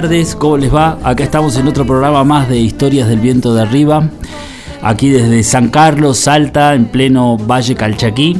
tardes, ¿cómo les va? Acá estamos en otro programa más de Historias del Viento de Arriba. Aquí desde San Carlos, Salta, en pleno Valle Calchaquí.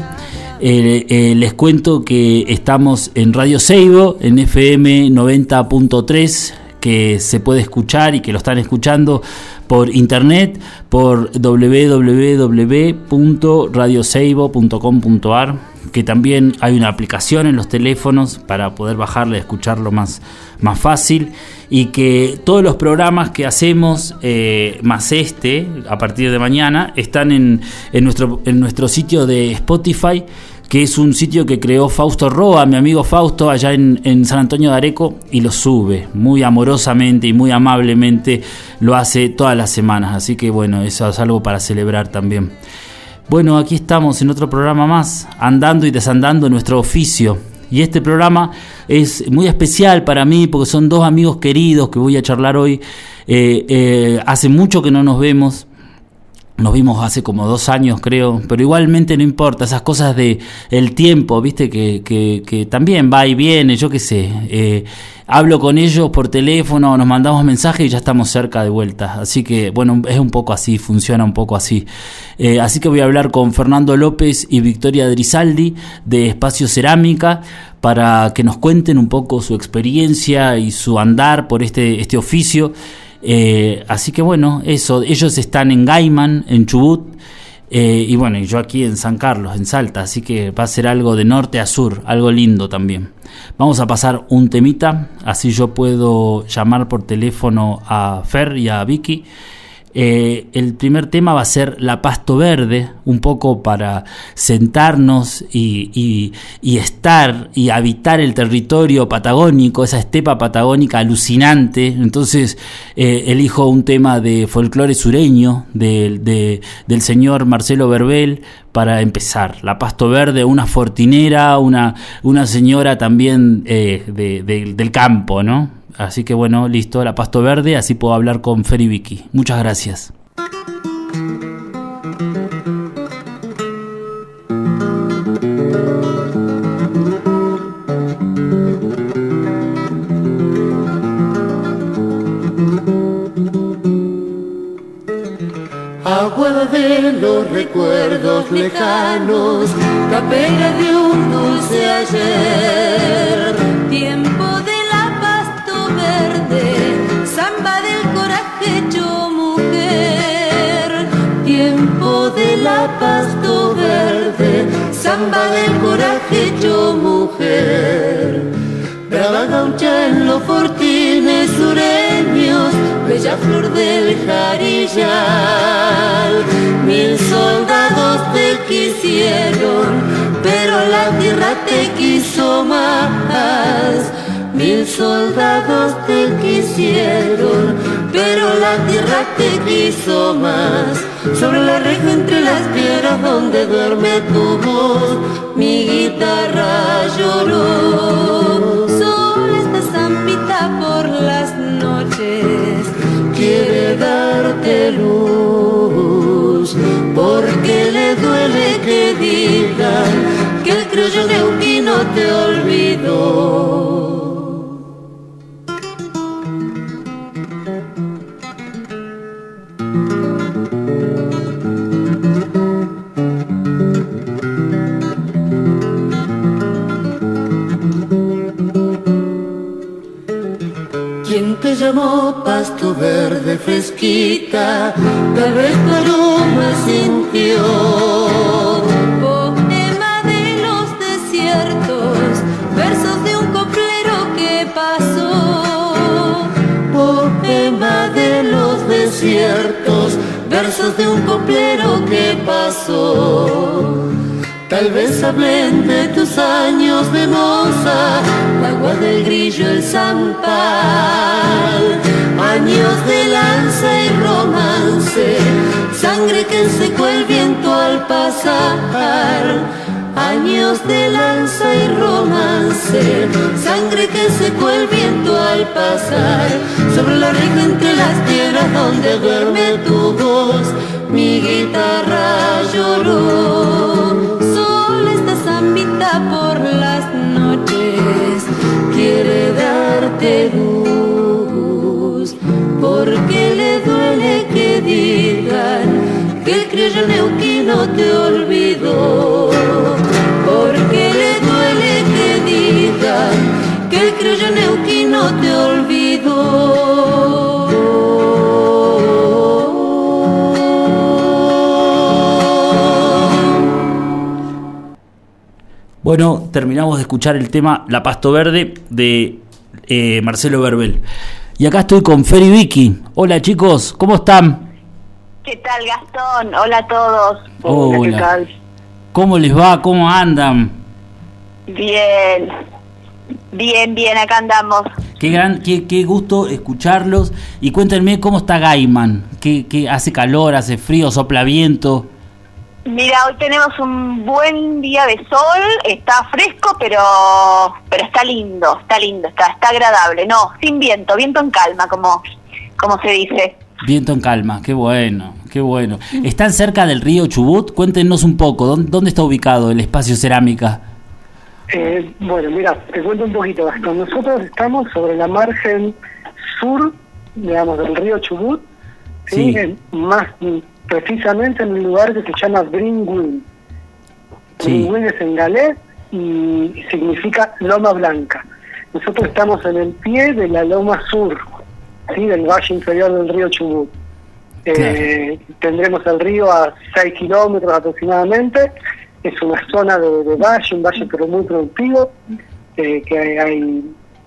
Eh, eh, les cuento que estamos en Radio Seibo, en FM 90.3, que se puede escuchar y que lo están escuchando por internet, por www.radioseibo.com.ar, que también hay una aplicación en los teléfonos para poder bajarla y escucharlo más, más fácil, y que todos los programas que hacemos, eh, más este, a partir de mañana, están en, en, nuestro, en nuestro sitio de Spotify que es un sitio que creó Fausto Roa, mi amigo Fausto, allá en, en, San Antonio de Areco, y lo sube muy amorosamente y muy amablemente, lo hace todas las semanas, así que bueno, eso es algo para celebrar también. Bueno, aquí estamos en otro programa más, andando y desandando nuestro oficio. Y este programa es muy especial para mí porque son dos amigos queridos que voy a charlar hoy. Eh, eh, hace mucho que no nos vemos. Nos vimos hace como dos años, creo, pero igualmente no importa, esas cosas de el tiempo, viste, que, que, que también va y viene, yo qué sé. Eh, hablo con ellos por teléfono, nos mandamos mensajes y ya estamos cerca de vuelta. Así que, bueno, es un poco así, funciona un poco así. Eh, así que voy a hablar con Fernando López y Victoria Drisaldi de Espacio Cerámica para que nos cuenten un poco su experiencia y su andar por este, este oficio. Eh, así que bueno, eso, ellos están en Gaiman, en Chubut, eh, y bueno, yo aquí en San Carlos, en Salta, así que va a ser algo de norte a sur, algo lindo también. Vamos a pasar un temita, así yo puedo llamar por teléfono a Fer y a Vicky. Eh, el primer tema va a ser la pasto verde, un poco para sentarnos y, y, y, estar y habitar el territorio patagónico, esa estepa patagónica alucinante. Entonces eh, elijo un tema de folclore sureño de, de, del señor Marcelo Verbel para empezar. La pasto verde, una fortinera, una, una señora también eh, de, del campo, ¿no? Así que bueno, listo, la pasto verde, así puedo hablar con Fer. Muchas gracias. Agua los recuerdos lejanos, capella de un dulce ayer, tiempo hecho mujer. Brava gaucha en los fortines sureños, bella flor del jarillal. Mil soldados te quisieron, pero la tierra te quiso más Mil soldados te quisieron, pero la tierra te quiso más. Sobre la reja entre las piedras donde duerme tu voz, mi guitarra lloró. Sobre esta zampita por las noches quiere darte luz, porque le duele que digan que el criollo neuquino te olvidó. Verde fresquita, tal vez tu aroma sintió. Poema de los desiertos, versos de un coplero que pasó. Poema de los desiertos, versos de un coplero que pasó. Tal vez hablen de tus años de moza, agua del grillo, el zampal, años de lanza y romance, sangre que secó el viento al pasar. Años de lanza y romance, sangre que secó el viento al pasar, sobre la reja entre las piedras donde duerme tu voz, mi guitarra lloró porque le duele que digan que el criollo neuquino te olvidó, porque le duele que digan que el criollo neuquino te olvidó. Bueno, terminamos de escuchar el tema La Pasto Verde de eh, Marcelo Verbel. Y acá estoy con Feri Vicky. Hola chicos, ¿cómo están? ¿Qué tal Gastón? Hola a todos. Hola. ¿Qué tal? ¿Cómo les va? ¿Cómo andan? Bien. Bien, bien, acá andamos. Qué gran, qué, qué gusto escucharlos. Y cuéntenme cómo está Gaiman. ¿Qué, qué hace calor, hace frío, sopla viento? Mira, hoy tenemos un buen día de sol, está fresco, pero pero está lindo, está lindo, está está agradable, no, sin viento, viento en calma, como como se dice. Viento en calma, qué bueno, qué bueno. ¿Están cerca del río Chubut? Cuéntenos un poco, ¿dónde, está ubicado el espacio cerámica? Eh, bueno, mira, te cuento un poquito, Gastón. Nosotros estamos sobre la margen sur, digamos, del río Chubut, ¿sí? más precisamente en un lugar que se llama Bringwin. Sí. es en galés y significa loma blanca. Nosotros estamos en el pie de la loma sur, ¿sí? del valle inferior del río Chubut. Eh, tendremos el río a 6 kilómetros aproximadamente. Es una zona de, valle, un valle pero muy productivo, eh, que hay,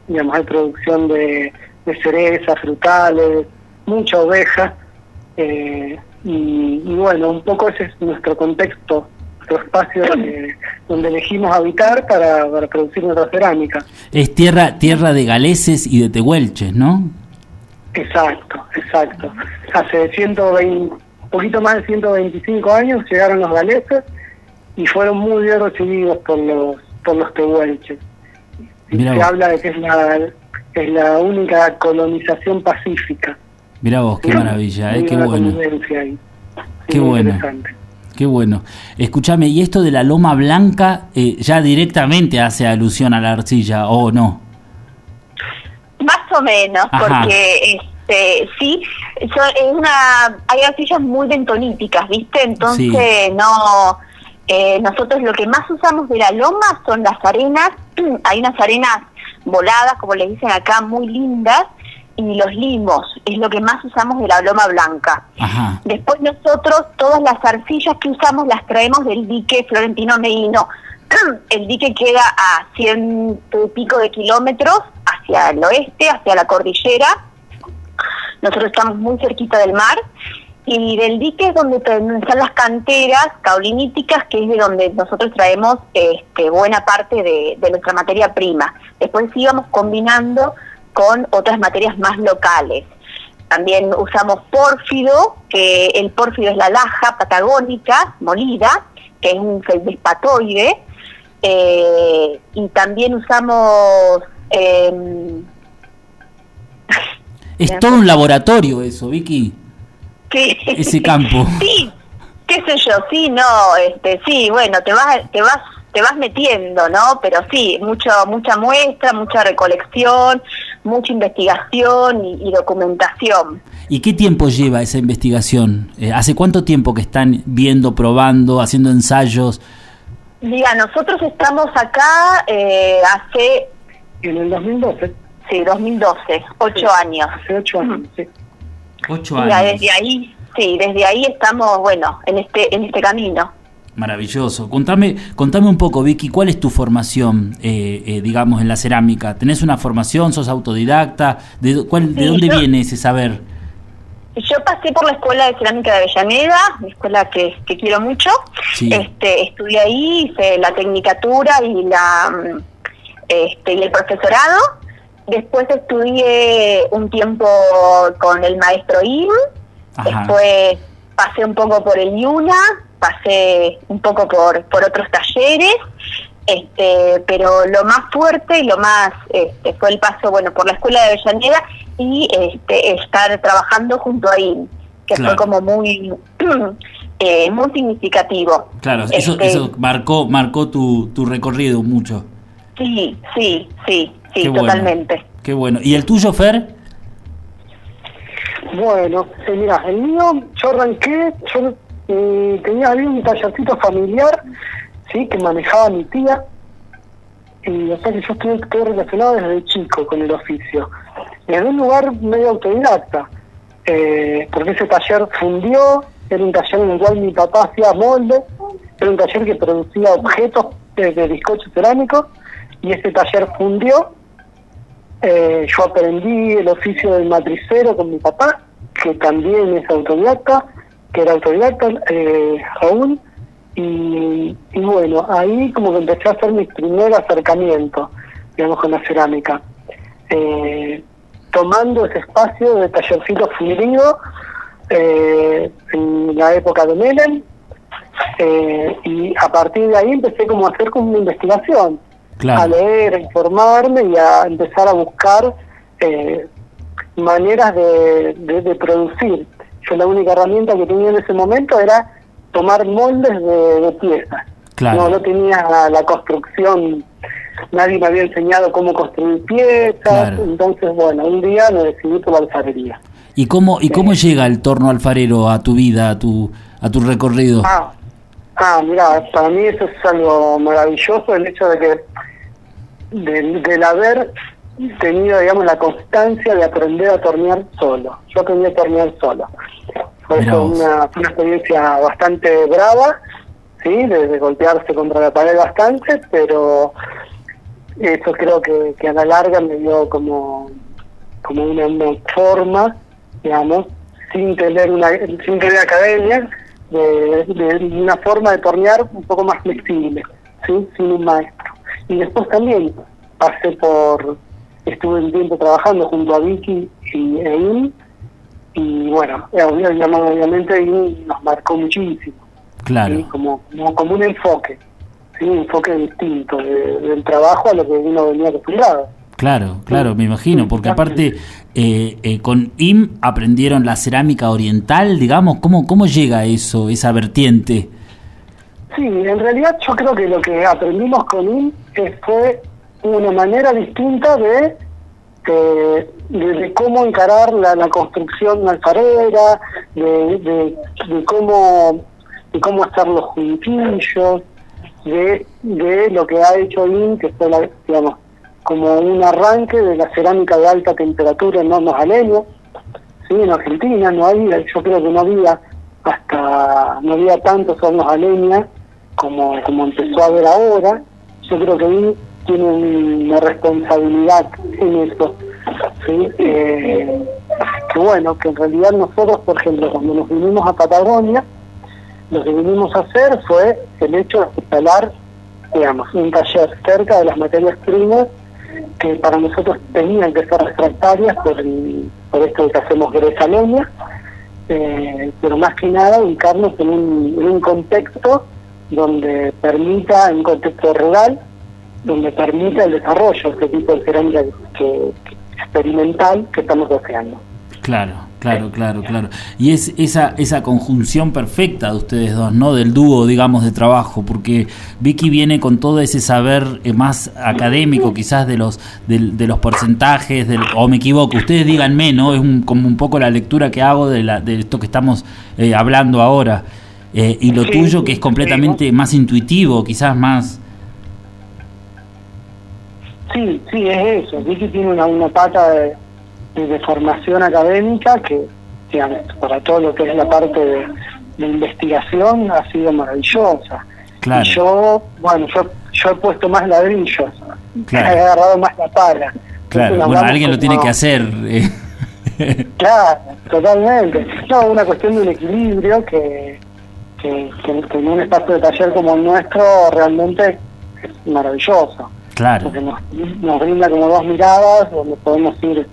digamos, hay producción de, de cerezas, frutales, mucha oveja. Eh, y, bueno, un poco ese es nuestro contexto, nuestro espacio donde elegimos habitar para, producir nuestra cerámica. Es tierra, tierra de galeses y de tehuelches, ¿no? Exacto, exacto. Hace 120, poquito más de 125 años llegaron los galeses y fueron muy bien recibidos por los por los tehuelches. Se habla de que es la, es la única colonización pacífica. Mira vos, qué maravilla, ¿eh? qué bueno. Qué bueno. Qué bueno. Escúchame, ¿y esto de la loma blanca eh, ya directamente hace alusión a la arcilla o no? Más o menos, porque este, sí, es una, hay arcillas muy bentoníticas, ¿viste? Entonces, no, eh, nosotros lo que más usamos de la loma son las arenas, hay unas arenas voladas, como les dicen acá, muy lindas, y los limos, es lo que más usamos de la loma blanca. Después nosotros todas las arcillas que usamos las traemos del dique Florentino Medino. El dique queda a ciento y pico de kilómetros hacia el oeste, hacia la cordillera. Nosotros estamos muy cerquita del mar y del dique es donde están las canteras cauliníticas, que es de donde nosotros traemos este, buena parte de, de nuestra materia prima. Después íbamos combinando con otras materias más locales. También usamos pórfido, que el pórfido es la laja patagónica molida, que es un feldespatoide, eh, y también usamos... Em, es todo un laboratorio eso, Vicky. Sí. Ese campo. Sí, qué sé yo, sí, no, este, sí, bueno, te vas, te vas te vas metiendo, ¿no? Pero sí, mucho, mucha muestra, mucha recolección, mucha investigación y, documentación. ¿Y qué tiempo lleva esa investigación? Eh, ¿Hace cuánto tiempo que están viendo, probando, haciendo ensayos? Mira, nosotros estamos acá eh, hace... En el 2012. Sí, 2012, ocho años. Hace ocho años, sí. Ocho años. desde ahí, sí, desde ahí estamos, bueno, en este, en este camino. Maravilloso. Contame, contame un poco, Vicky, ¿cuál es tu formación, eh, eh, digamos, en la cerámica? ¿Tenés una formación? ¿Sos autodidacta? ¿De, cuál, ¿de dónde viene ese saber? yo pasé por la escuela de cerámica de Avellaneda, mi escuela que, quiero mucho. Este, estudié ahí, hice la tecnicatura y la este, y el profesorado. Después estudié un tiempo con el maestro IM. Después pasé un poco por el IUNA, pasé un poco por, por otros talleres. Este, pero lo más fuerte y lo más este, fue el paso bueno por la escuela de Avellaneda y este, estar trabajando junto a IN, que fue como muy eh, muy significativo. Claro, eso, este, eso marcó marcó tu, tu recorrido mucho. Sí, sí, sí, sí, totalmente. Qué bueno. ¿Y el tuyo, Fer? Bueno, eh, mira, el mío, yo arranqué, yo eh, tenía ahí un tallercito familiar ¿sí? que manejaba mi tía. Y o sea que yo estuve todo relacionado desde chico con el oficio. Desde un lugar medio autodidacta, eh, porque ese taller fundió, era un taller en el cual mi papá hacía molde, era un taller que producía objetos de, de bizcocho cerámico, y ese taller fundió. Eh, yo aprendí el oficio del matricero con mi papá, que también es autodidacta, que era autodidacta eh, aún, y, bueno, ahí como que empecé a hacer mi primer acercamiento, digamos, con la cerámica. Eh, tomando ese espacio de tallercito fundido eh, en la época de Melen, eh, y a partir de ahí empecé como a hacer como una investigación, a leer, a informarme y a empezar a buscar maneras de, de producir. Yo la única herramienta que tenía en ese momento era tomar moldes de, piezas. No, no tenía la, construcción, nadie me había enseñado cómo construir piezas, entonces bueno, un día me decidí por la alfarería. ¿Y cómo, y cómo llega el torno alfarero a tu vida, a tu, a tu recorrido? Ah, ah, mira, para mí eso es algo maravilloso, el hecho de que del, del haber tenido, digamos, la constancia de aprender a tornear solo. Yo aprendí a tornear solo. Fue una, experiencia bastante brava, ¿sí? De, golpearse contra la pared bastante, pero eso creo que, a la larga me dio como, como una, forma, digamos, sin tener una sin tener academia, de, una forma de tornear un poco más flexible, ¿sí? sin un maestro. Y después también pasé por, estuve un tiempo trabajando junto a Vicky y Ein, y bueno, obviamente nos marcó muchísimo. Claro. Como, como, un enfoque, un enfoque distinto del trabajo a lo que uno venía acostumbrado. Claro, claro, me imagino, porque aparte eh, eh, con IM aprendieron la cerámica oriental, digamos, ¿cómo, ¿cómo llega eso, esa vertiente? Sí, en realidad yo creo que lo que aprendimos con IM fue una manera distinta de de, cómo encarar la, construcción alfarera, de, de, cómo de cómo hacer los juntillos, de, de lo que ha hecho IN, que fue, la, digamos, como un arranque de la cerámica de alta temperatura en hornos a leña. ¿sí? En Argentina no había, yo creo que no había hasta, no había tantos hornos a como, como empezó a haber ahora. Yo creo que IN tiene una responsabilidad en eso. ¿sí? Eh, que bueno, que en realidad nosotros, por ejemplo, cuando nos vinimos a Patagonia, lo que vinimos a hacer fue el hecho de instalar, digamos, un taller cerca de las materias primas que para nosotros tenían que ser refractarias por, por esto que hacemos gresa leña, eh, pero más que nada ubicarnos en un, en un contexto donde permita, en un contexto rural, donde permita el desarrollo de este tipo de cerámica que, experimental que estamos deseando. Claro, claro, claro, claro. Y es esa, esa conjunción perfecta de ustedes dos, ¿no? Del dúo, digamos, de trabajo, porque Vicky viene con todo ese saber eh, más académico, quizás de los de, los porcentajes, del, o me equivoco, ustedes díganme, ¿no? Es como un poco la lectura que hago de, la, de esto que estamos eh, hablando ahora. Eh, y lo tuyo, que es completamente más intuitivo, quizás más Sí, sí, es eso. Vicky tiene una, una pata de, formación académica que, digamos, para todo lo que es la parte de, investigación ha sido maravillosa. Y yo, bueno, yo, yo he puesto más ladrillos, he agarrado más la pala. Claro, bueno, alguien lo tiene que hacer. Eh. claro, totalmente. No, una cuestión de un equilibrio que, que, en un espacio de taller como el nuestro realmente es maravilloso. Claro. Porque nos, nos brinda como dos miradas donde podemos ir,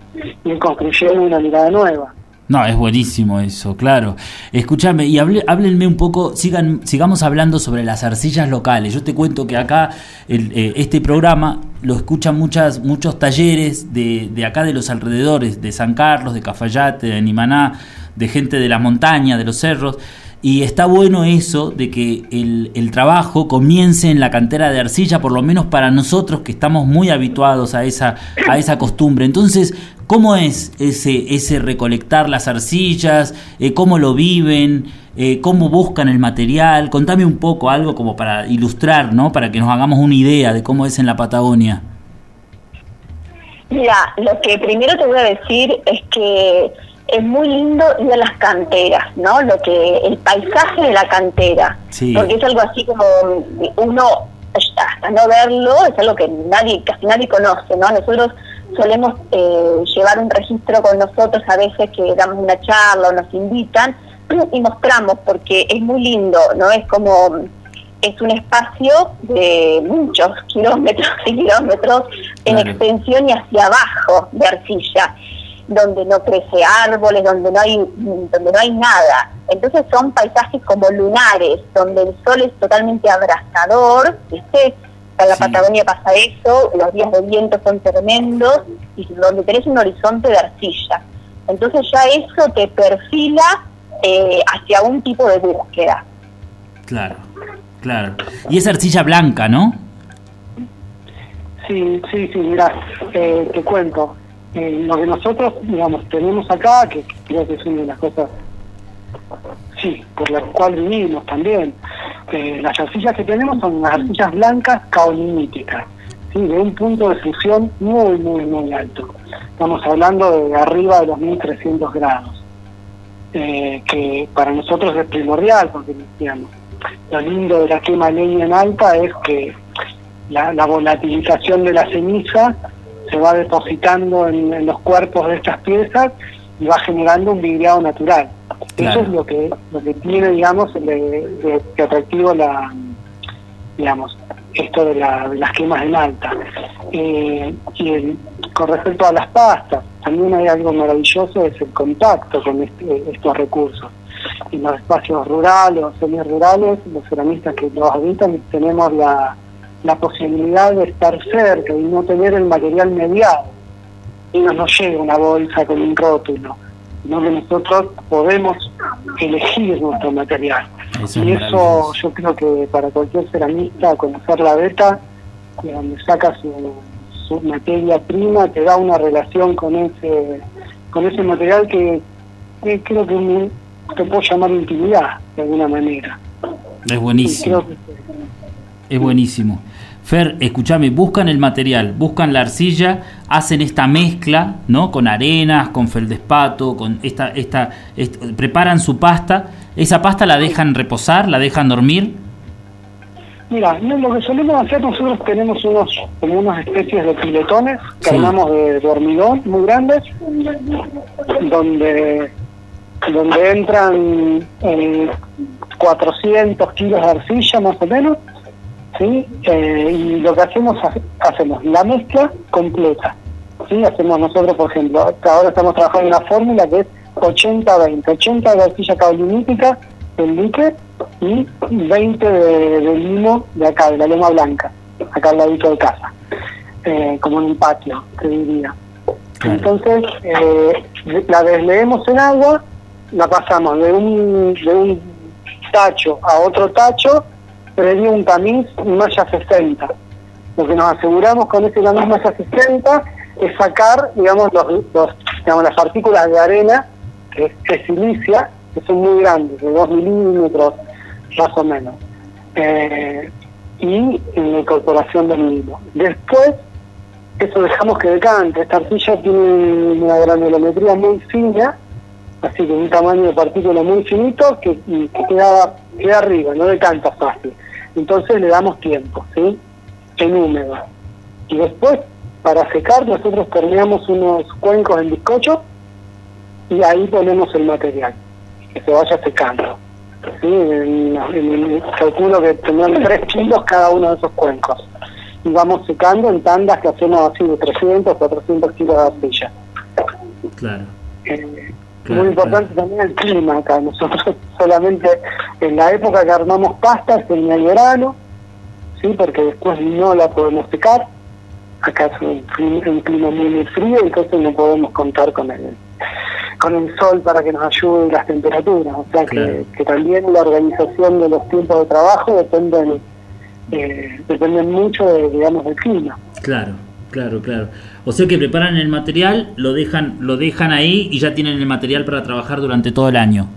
ir construyendo una mirada nueva. No, es buenísimo eso, claro. Escúchame, y háblenme un poco, sigan, sigamos hablando sobre las arcillas locales. Yo te cuento que acá eh, este programa lo escuchan muchas, muchos talleres de, de, acá de los alrededores, de San Carlos, de Cafayate, de Nimaná, de gente de la montaña, de los cerros. Y está bueno eso de que el, el, trabajo comience en la cantera de arcilla, por lo menos para nosotros que estamos muy habituados a esa, a esa costumbre. Entonces, ¿cómo es ese, ese recolectar las arcillas? Eh, ¿Cómo lo viven? Eh, ¿Cómo buscan el material? Contame un poco algo como para ilustrar, ¿no? Para que nos hagamos una idea de cómo es en la Patagonia. Mira, lo que primero te voy a decir es que es muy lindo ir a las canteras, ¿no? Lo que el paisaje de la cantera, porque es algo así como uno hasta no verlo es algo que nadie casi nadie conoce, ¿no? Nosotros solemos eh, llevar un registro con nosotros a veces que damos una charla o nos invitan y mostramos porque es muy lindo, ¿no? Es como es un espacio de muchos kilómetros y kilómetros en extensión y hacia abajo de arcilla donde no crece árboles, donde no hay donde no hay nada. Entonces son paisajes como lunares, donde el sol es totalmente abrasador, ¿viste? En la Patagonia pasa eso, los días de viento son tremendos y donde tenés un horizonte de arcilla. Entonces ya eso te perfila eh, hacia un tipo de búsqueda. Claro, claro. Y es arcilla blanca, ¿no? Sí, sí, sí, mira, eh, te cuento. Eh, lo que nosotros, digamos, tenemos acá, que creo que es una de las cosas, sí, por la cual vivimos también, eh, las arcillas que tenemos son las arcillas blancas caolínicas, ¿sí? de un punto de fusión muy, muy, muy alto. Estamos hablando de arriba de los 1300 grados, eh, que para nosotros es primordial, porque digamos, lo lindo de la quema leña en alta es que la volatilización de la ceniza se va depositando en, los cuerpos de estas piezas y va generando un vidriado natural. Eso es lo que lo que tiene, digamos, de, atractivo la, digamos, esto de, las quemas en alta. Eh, y con respecto a las pastas, también hay algo maravilloso, es el contacto con este, estos recursos. En los espacios rurales o semi-rurales, los ceramistas que los habitan, tenemos la, la posibilidad de estar cerca y no tener el material mediado. Y no nos llega una bolsa con un rótulo, sino que nosotros podemos elegir nuestro material. y eso yo creo que para cualquier ceramista, conocer la beta, donde saca su, su materia prima, te da una relación con ese con ese material que, creo que te puedo llamar intimidad de alguna manera. Es buenísimo. Es buenísimo. Fer, escúchame, buscan el material, buscan la arcilla, hacen esta mezcla, ¿no? Con arenas, con feldespato, con esta, esta, preparan su pasta. ¿Esa pasta la dejan reposar, la dejan dormir? Mira, lo que solemos hacer nosotros tenemos unos como unas especies de piletones que armamos de, hormigón muy grandes, donde donde entran 400 kilos de arcilla más o menos ¿sí? Eh, y lo que hacemos, hacemos la mezcla completa, ¿sí? Hacemos nosotros, por ejemplo, ahora estamos trabajando en una fórmula que es 80-20, 80 de arcilla caolinítica del lique y 20 de, limo de acá, de la loma blanca, acá al ladito de casa, eh, como en un patio, te diría. Entonces, eh, la desleemos en agua, la pasamos de un, de un tacho a otro tacho previo un tamiz malla 60. Lo que nos aseguramos con ese tamiz malla 60 es sacar, digamos, los, digamos, las partículas de arena, que es, silicia, que son muy grandes, de 2 milímetros más o menos, eh, y la incorporación del mismo. Después, eso dejamos que decante. Esta arcilla tiene una granulometría muy fina, así que un tamaño de partícula muy finito que, que queda, queda arriba, no decanta fácil entonces le damos tiempo, ¿sí? En húmedo. Y después, para secar, nosotros terminamos unos cuencos en bizcocho, y ahí ponemos el material, que se vaya secando. ¿sí? En, calculo que tendrán 3 kilos cada uno de esos cuencos. Y vamos secando en tandas que hacemos así de 300, 400 kilos de arcilla. Claro. Eh, muy importante también el clima acá. Nosotros solamente en la época que armamos pastas en el verano, sí, porque después no la podemos secar. Acá es un, clima muy, muy frío, entonces no podemos contar con el, con el sol para que nos ayude las temperaturas. O sea que, también la organización de los tiempos de trabajo dependen, eh, dependen mucho, de, digamos, del clima. Claro, claro, claro. O sea que preparan el material, lo dejan, lo dejan ahí y ya tienen el material para trabajar durante todo el año.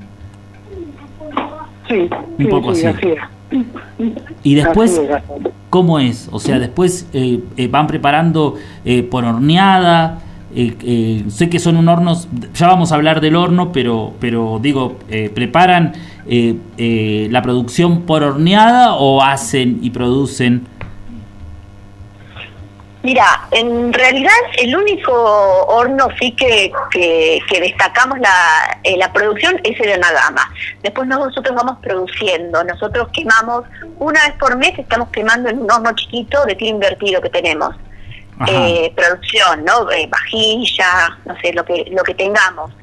Sí, un poco así. Y después, ¿cómo es? O sea, después eh, eh, van preparando eh, por horneada. sé que son un horno, ya vamos a hablar del horno, pero, pero digo, ¿preparan la producción por horneada o hacen y producen Mira, en realidad el único horno sí que, que, destacamos la, eh, la producción es el Anagama. Después nosotros vamos produciendo, nosotros quemamos, una vez por mes estamos quemando en un horno chiquito de tiro invertido que tenemos. Eh, producción, ¿no? Eh, vajilla, no sé, lo que, lo que tengamos.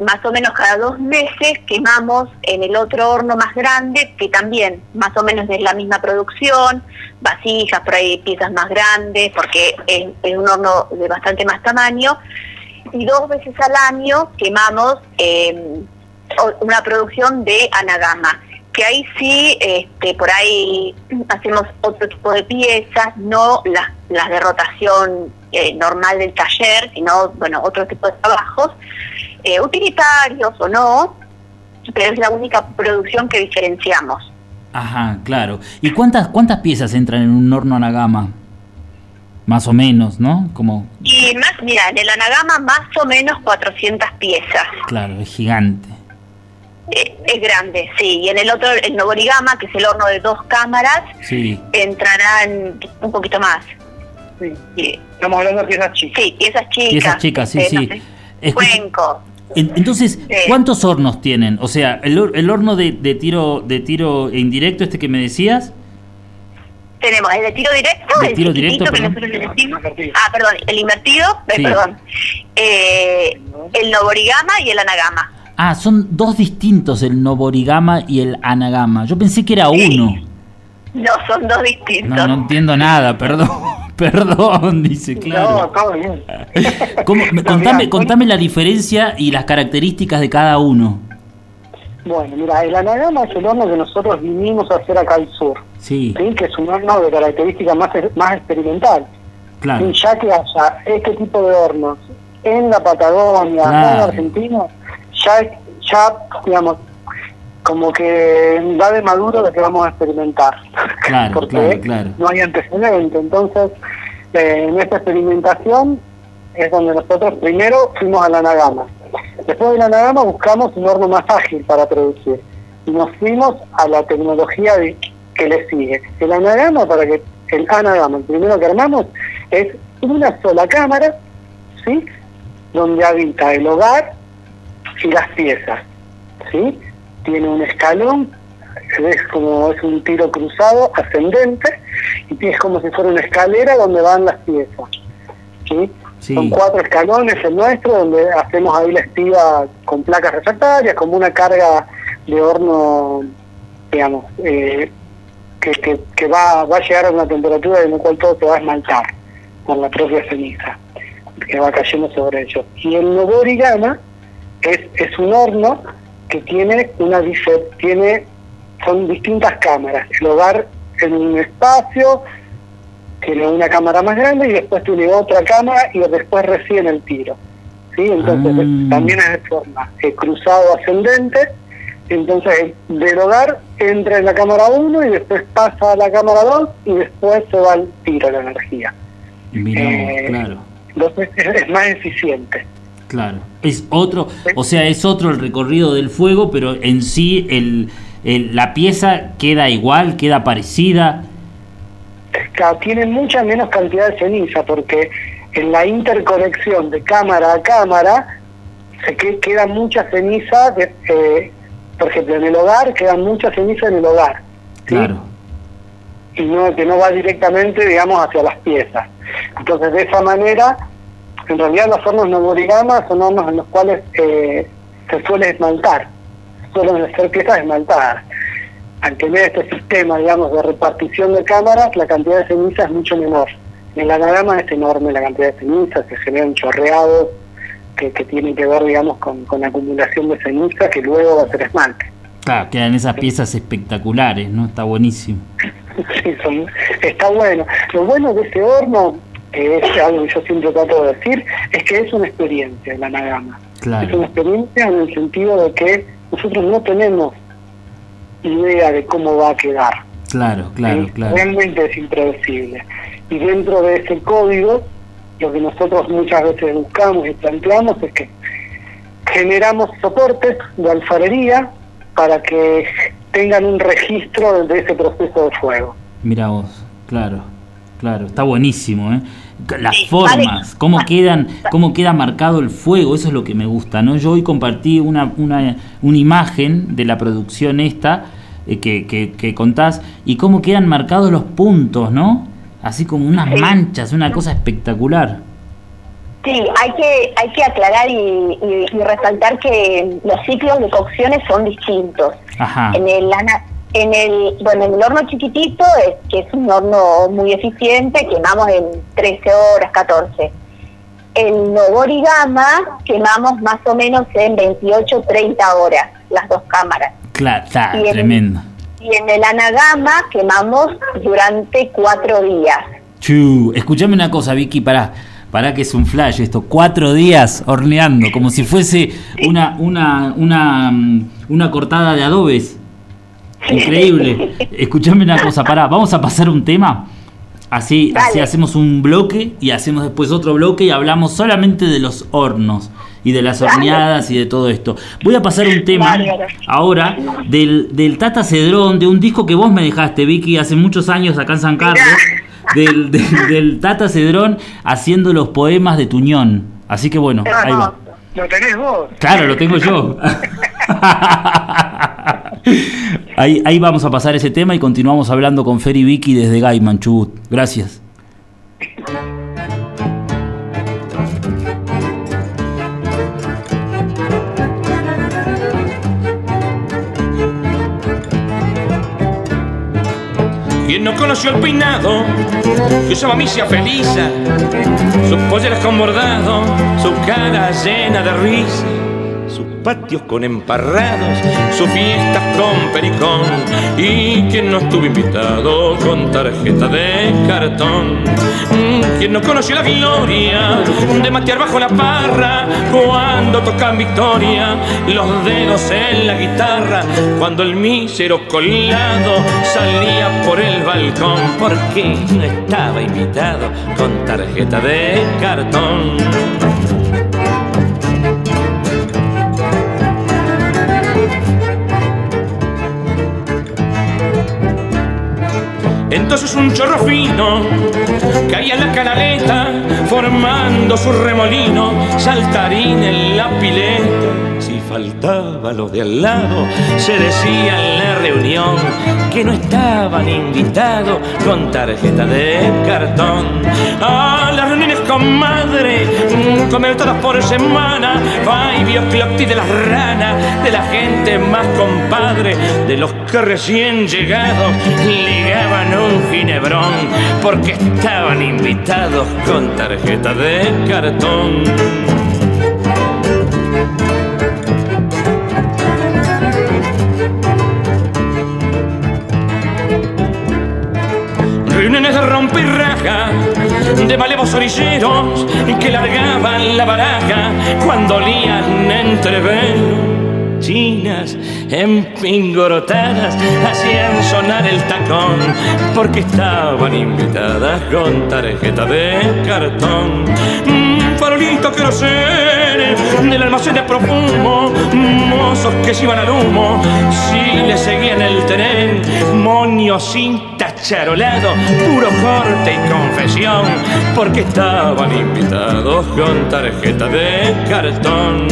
Más o menos cada dos meses quemamos en el otro horno más grande, que también más o menos es la misma producción, vasijas, por ahí piezas más grandes, porque es, un horno de bastante más tamaño, y dos veces al año quemamos em, una producción de anagama, que ahí sí, este, por ahí hacemos otro tipo de piezas, no las, las de rotación eh, normal del taller, sino, bueno, otro tipo de trabajos, eh, utilitarios o no, pero es la única producción que diferenciamos. Ajá, claro. ¿Y cuántas cuántas piezas entran en un horno anagama? Más o menos, ¿no? Como... Y más, mira, en el anagama más o menos 400 piezas. Claro, es gigante. Eh, es grande, sí. Y en el otro, el Novorigama, que es el horno de dos cámaras, sí. entrarán un poquito más. Sí. Estamos hablando de piezas chicas. Sí, piezas chicas. Piezas chicas, sí, sí. Cuenco. Entonces, ¿cuántos hornos tienen? O sea, el, el horno de, de, tiro de tiro indirecto, este que me decías. Tenemos el de tiro directo, el tiro directo, que nosotros le decimos. Ah, perdón, el invertido, eh, perdón. Eh, el novorigama y el anagama. Ah, son dos distintos el novorigama y el anagama. Yo pensé que era uno. No, son dos distintos. No, no entiendo nada, perdón. Perdón, dice, claro. No, bien. contame, contame la diferencia y las características de cada uno. Bueno, mira, el anagama es el horno que nosotros vinimos a hacer acá al sur. Sí. Que es un horno de características más, más experimental. Claro. ya que haya este tipo de hornos en la Patagonia, en Argentina, ya, ya, digamos, como que va de maduro de que vamos a experimentar. Claro, Porque claro, no hay antecedente. Entonces, eh, en esta experimentación es donde nosotros primero fuimos a la Nagama. Después de la Nagama buscamos un horno más ágil para producir. Y nos fuimos a la tecnología que le sigue. El anagama, para que el anagama, el primero que armamos, es una sola cámara, ¿sí? Donde habita el hogar y las piezas, ¿sí? Tiene un escalón, es como es un tiro cruzado ascendente y es como si fuera una escalera donde van las piezas. ¿sí? Son cuatro escalones el nuestro donde hacemos ahí la estiva con placas refractarias, como una carga de horno, digamos, eh, que, que, va, va a llegar a una temperatura en la cual todo se va a esmaltar con la propia ceniza que va cayendo sobre ellos. Y el nuevo origama es, es un horno que tiene una tiene son distintas cámaras. El hogar en un espacio tiene una cámara más grande y después tiene otra cámara y después recién el tiro. ¿sí? Entonces ah. también es de forma eh, cruzado ascendente. Entonces del hogar entra en la cámara 1 y después pasa a la cámara 2 y después se va al tiro la energía. Eh, claro. Entonces es más eficiente. Claro, es otro, o sea, es otro el recorrido del fuego, pero en sí el, la pieza queda igual, queda parecida. Claro, tiene mucha menos cantidad de ceniza porque en la interconexión de cámara a cámara se queda mucha ceniza, eh, por ejemplo, en el hogar queda mucha ceniza en el hogar. Claro. Y no, que no va directamente, digamos, hacia las piezas. Entonces, de esa manera, en realidad los hornos no origama son hornos en los cuales eh, se suele esmaltar, suelen ser piezas esmaltadas. Al tener este sistema, digamos, de repartición de cámaras, la cantidad de ceniza es mucho menor. En la anagama es enorme la cantidad de ceniza, se generan chorreados que, que tienen que ver, digamos, con, con acumulación de ceniza que luego va a ser esmalte. Claro, quedan esas piezas espectaculares, ¿no? Está buenísimo. sí, son, está bueno. Lo bueno de ese horno, que es algo que yo siempre trato de decir, es que es una experiencia la anagama. Es una experiencia en el sentido de que nosotros no tenemos idea de cómo va a quedar. Claro, claro, claro. Realmente es impredecible. Y dentro de ese código, lo que nosotros muchas veces buscamos y planteamos es que generamos soportes de alfarería para que tengan un registro de ese proceso de fuego. Mira vos, claro, claro, está buenísimo, ¿eh? Las formas, cómo quedan, cómo queda marcado el fuego, eso es lo que me gusta, ¿no? Yo hoy compartí una, una, una imagen de la producción esta eh, que, que, que contás y cómo quedan marcados los puntos, ¿no? Así como unas manchas, una cosa espectacular. Sí, hay que hay que aclarar y, resaltar que los ciclos de cocciones son distintos. En el en el bueno en el horno chiquitito es que es un horno muy eficiente quemamos en 13 horas 14 el Nogori Gama quemamos más o menos en 28 30 horas las dos cámaras. Claro tremendo. y en el Anagama quemamos durante cuatro días. Chu, escúchame una cosa, Vicky, para para que es un flash esto, cuatro días horneando, como si fuese una, una, una, mm, una cortada de adobes. Increíble. Escúchame una cosa, para vamos a pasar un tema. Así, así hacemos un bloque y hacemos después otro bloque y hablamos solamente de los hornos y de las horneadas y de todo esto. Voy a pasar un tema ahora del, del Tata Cedrón, de un disco que vos me dejaste, Vicky, hace muchos años acá en San Carlos, del, del, Tata Cedrón haciendo los poemas de Tuñón. Así que bueno, ahí va. ¿Lo tenés vos? Claro, lo tengo yo. ahí, vamos a pasar ese tema y continuamos hablando con Fer y Vicky desde Gaiman, Chubut. Gracias. ¿Quién no conoció el peinado que usaba misia feliza? Sus polleras con bordado, su cara llena de risa patios con emparrados, sus fiestas con pericón y quien no estuvo invitado con tarjeta de cartón. Quien no conoció la gloria de matear bajo la parra cuando tocan victoria los dedos en la guitarra, cuando el mísero colado salía por el balcón porque no estaba invitado con tarjeta de cartón. Entonces un chorro fino caía en la canaleta, formando su remolino, saltarín en la pileta faltaba lo de al lado. Se decía en la reunión que no estaban invitados con tarjeta de cartón. A las reuniones con madre, comer todas por semana. Ay, bioclopti de las ranas, de la gente más compadre, de los que recién llegados ligaban un ginebrón porque estaban invitados con tarjeta de cartón. Reuniones de rompe y raja, de malevos orilleros que largaban la baraja cuando olían entre chinas empingorotadas hacían sonar el tacón porque estaban invitadas con tarjeta de cartón un farolito que del almacén de profumo, mozos que se iban al humo, si le seguían el tren, moño sin tacharolado, puro corte y confesión, porque estaban invitados con tarjeta de cartón.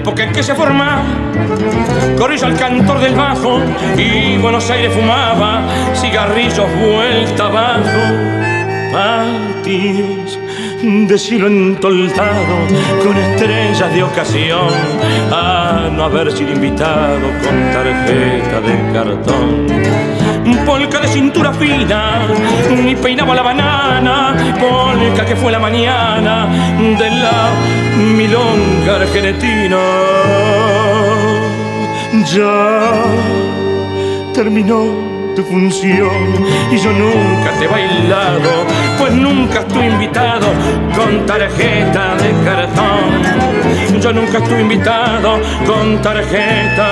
Época en que se forma Corrió al cantor del bajo y Buenos Aires fumaba cigarrillos vuelta abajo. Patios de cielo entoldado con estrellas de ocasión a no haber sido invitado con tarjeta de cartón polka de cintura fina, ni peinaba la banana, polka que fue la mañana de la milonga argentina. Ya terminó tu función y yo nunca te he bailado, pues nunca estuve invitado con tarjeta de cartón. Yo nunca estuve invitado con tarjeta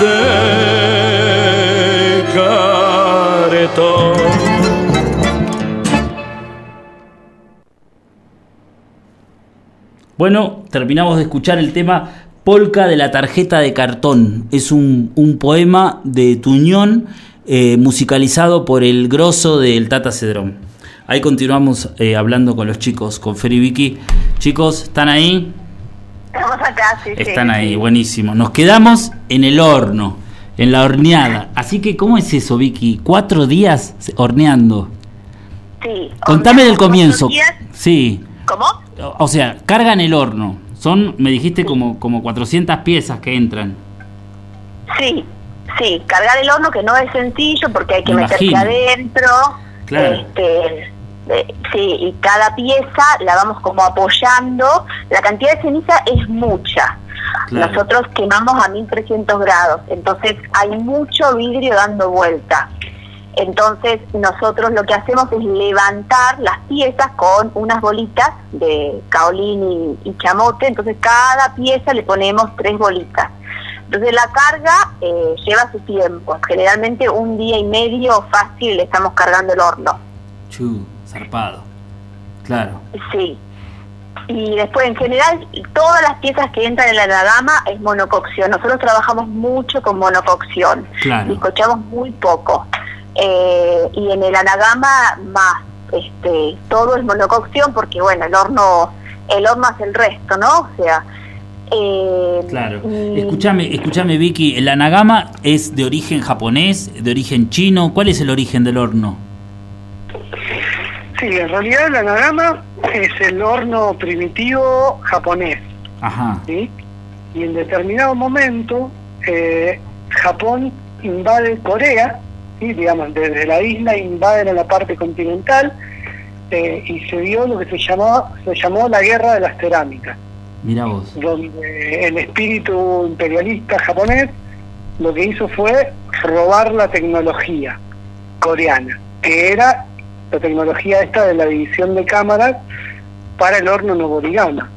de bueno, terminamos de escuchar el tema Polka de la tarjeta de cartón. Es un, poema de Tuñón eh, musicalizado por el grosso del Tata Cedrón. Ahí continuamos eh, hablando con los chicos, con Fer y Vicky. Chicos, ¿están ahí? Estamos acá, sí. Están ahí, buenísimo. Nos quedamos en el horno en la horneada. Así que, ¿cómo es eso, Vicky? ¿Cuatro días horneando? Sí. Contame del comienzo. Sí. ¿Cómo? O sea, cargan el horno. Son, me dijiste, como, como 400 piezas que entran. Sí, sí. Cargar el horno que no es sencillo porque hay que meterse adentro. Claro. Este, sí, y cada pieza la vamos como apoyando. La cantidad de ceniza es mucha. Nosotros quemamos a 1300 grados, entonces hay mucho vidrio dando vuelta. Entonces nosotros lo que hacemos es levantar las piezas con unas bolitas de caolín y, chamote, entonces cada pieza le ponemos tres bolitas. Entonces la carga eh, lleva su tiempo, generalmente un día y medio fácil le estamos cargando el horno. Chu, zarpado, claro. Sí, y después en general todas las piezas que entran en la anagama es monococción. Nosotros trabajamos mucho con monococción, claro. bizcochamos muy poco. Eh, y en el anagama más, este, todo es monococción porque bueno, el horno, el horno hace el resto, ¿no? O sea, eh, claro. Escúchame, escúchame Vicky, ¿el anagama es de origen japonés, de origen chino? ¿Cuál es el origen del horno? Sí, en realidad el anagama es el horno primitivo japonés. Ajá. ¿sí? Y en determinado momento eh, Japón invade Corea, ¿sí? digamos, desde la isla invaden la parte continental eh, y se dio lo que se llamó, se llamó la guerra de las cerámicas. Mira vos. Donde el espíritu imperialista japonés lo que hizo fue robar la tecnología coreana, que era la tecnología esta de la división de cámaras para el horno novorigama.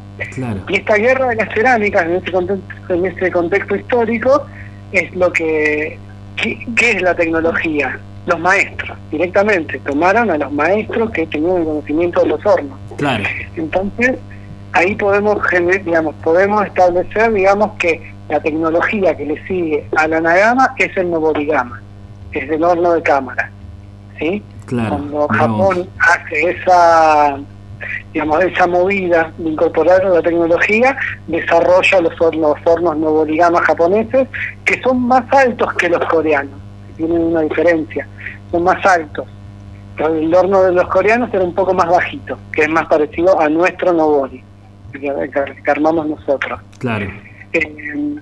Y esta guerra de las cerámicas en este contexto, en este contexto histórico es lo que ¿qué, es la tecnología? Los maestros, directamente, tomaron a los maestros que tenían el conocimiento de los hornos. Claro. Entonces, ahí podemos digamos, podemos establecer, digamos, que la tecnología que le sigue a la Nagama es el Novorigama, es el horno de cámara. ¿sí? Cuando Japón hace esa digamos esa movida de incorporar la tecnología, desarrolla los hornos, hornos novorigama japoneses, que son más altos que los coreanos, tienen una diferencia, son más altos. El horno de los coreanos era un poco más bajito, que es más parecido a nuestro Nobori, que, armamos nosotros. Claro. Eh,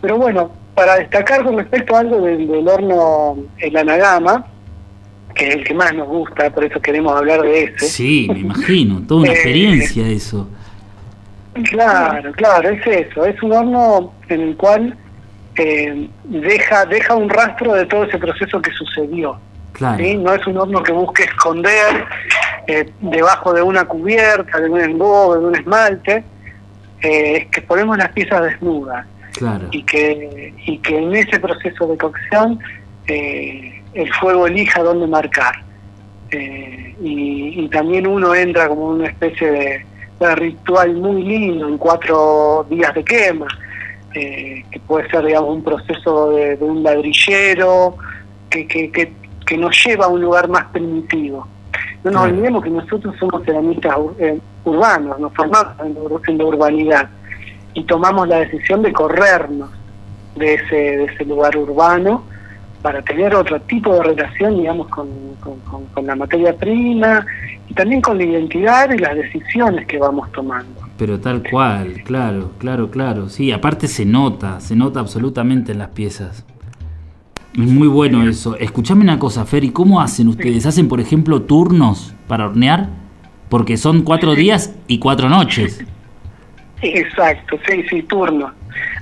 pero bueno, para destacar con respecto a algo del, del horno, el anagama, que es el que más nos gusta, por eso queremos hablar de ese. Sí, me imagino, toda una eh, experiencia eso. Claro, claro, es eso, es un horno en el cual eh, deja deja un rastro de todo ese proceso que sucedió. Claro. No es un horno que busque esconder eh, debajo de una cubierta, de un embobe, de un esmalte, es que ponemos las piezas desnudas. y, que, y que en ese proceso de cocción eh, el fuego elija dónde marcar. Eh, y, también uno entra como una especie de, ritual muy lindo en cuatro días de quema, eh, que puede ser digamos un proceso de, un ladrillero que, que, que, nos lleva a un lugar más primitivo. No nos olvidemos que nosotros somos ceramistas urbanos, nos formamos en la urbanidad y tomamos la decisión de corrernos de ese, de ese lugar urbano para tener otro tipo de relación, digamos, con, con, la materia prima y también con la identidad y las decisiones que vamos tomando. Pero tal cual, claro, claro, claro. Sí, aparte se nota, se nota absolutamente en las piezas. Es muy bueno eso. Escuchame una cosa, Fer, ¿y cómo hacen ustedes? ¿Hacen, por ejemplo, turnos para hornear? Porque son cuatro días y cuatro noches. Exacto, sí, sí, turnos.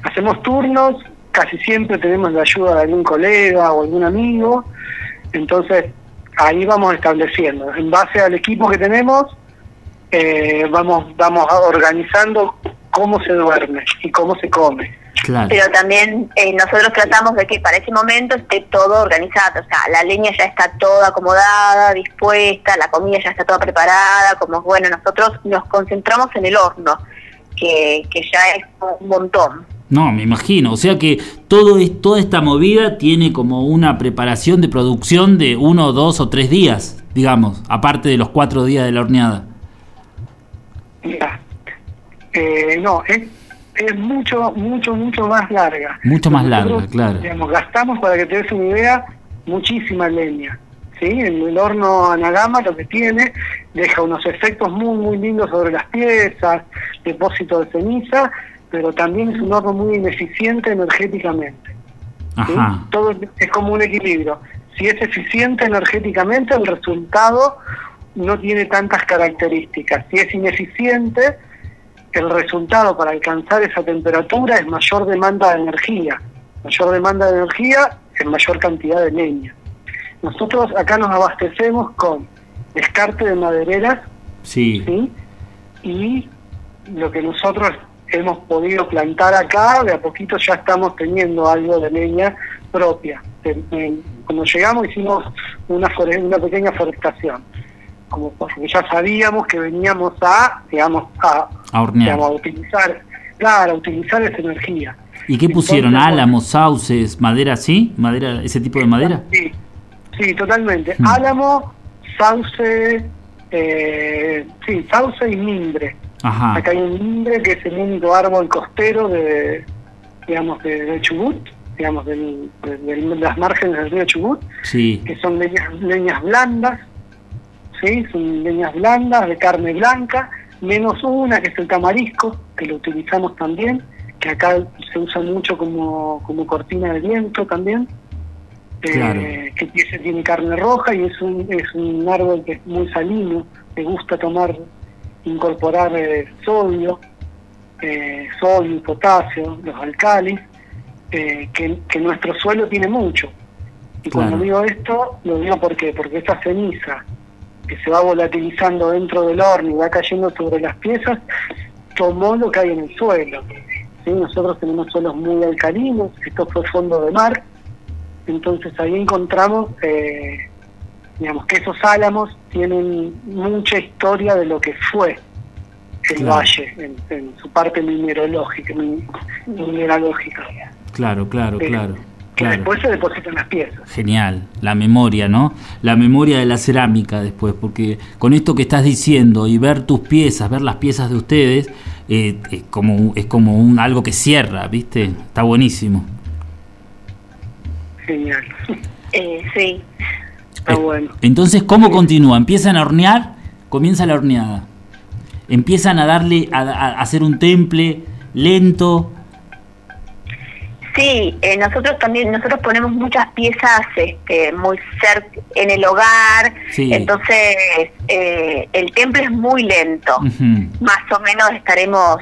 Hacemos turnos, casi siempre tenemos la ayuda de algún colega o algún amigo, entonces ahí vamos estableciendo. En base al equipo que tenemos, eh, vamos, vamos organizando cómo se duerme y cómo se come. Pero también eh, nosotros tratamos de que para ese momento esté todo organizado, o sea, la leña ya está toda acomodada, dispuesta, la comida ya está toda preparada, como bueno, nosotros nos concentramos en el horno, que, que ya es un montón. No, me imagino. O sea que todo es, toda esta movida tiene como una preparación de producción de uno, dos o tres días, digamos, aparte de los cuatro días de la horneada. Mira, eh, no, es, es, mucho, mucho, mucho más larga. Mucho más larga, claro. Digamos, gastamos, para que te des una idea, muchísima leña. ¿sí? El, horno Anagama lo que tiene, deja unos efectos muy, muy lindos sobre las piezas, depósito de ceniza pero también es un horno muy ineficiente energéticamente. Todo es como un equilibrio. Si es eficiente energéticamente, el resultado no tiene tantas características. Si es ineficiente, el resultado para alcanzar esa temperatura es mayor demanda de energía. Mayor demanda de energía en mayor cantidad de leña. Nosotros acá nos abastecemos con descarte de madereras sí. ¿sí? y lo que nosotros hemos podido plantar acá, de a poquito ya estamos teniendo algo de leña propia. Cuando llegamos hicimos una, una pequeña forestación, como porque ya sabíamos que veníamos a, digamos, a, a, utilizar, claro, a utilizar esa energía. ¿Y qué pusieron? ¿Álamos, sauces, madera así? ¿Madera, ese tipo de madera? Sí, sí totalmente. Mm. Álamo, sauce, eh, sí, sauce y mimbre. Acá hay un mimbre que es el único árbol costero de, digamos, de, Chubut, digamos, de las márgenes del río Chubut, que son leñas, leñas blandas, ¿sí? son leñas blandas de carne blanca, menos una que es el tamarisco, que lo utilizamos también, que acá se usa mucho como, como cortina de viento también. Eh, que tiene carne roja y es un, es un árbol que es muy salino, le gusta tomar incorporar eh, sodio, eh, sodio y potasio, los alcalis, eh, que, nuestro suelo tiene mucho. Y cuando digo esto, lo digo porque, porque esta ceniza que se va volatilizando dentro del horno y va cayendo sobre las piezas, tomó lo que hay en el suelo. ¿sí? Nosotros tenemos suelos muy alcalinos, esto fue fondo de mar, entonces ahí encontramos eh, digamos que esos álamos tienen mucha historia de lo que fue el valle en, su parte mineralógica, mineralógica. Claro, claro, claro. Claro. después se depositan las piezas. Genial, la memoria, ¿no? La memoria de la cerámica después, porque con esto que estás diciendo y ver tus piezas, ver las piezas de ustedes, eh, es como, es como un, algo que cierra, ¿viste? Está buenísimo. Genial. Eh, sí, Está bueno. Entonces, ¿cómo continúa? ¿Empiezan a hornear? Comienza la horneada. Empiezan a darle, a, hacer un temple lento. Sí, eh, nosotros también, nosotros ponemos muchas piezas este, muy cerca en el hogar, entonces eh, el temple es muy lento, más o menos estaremos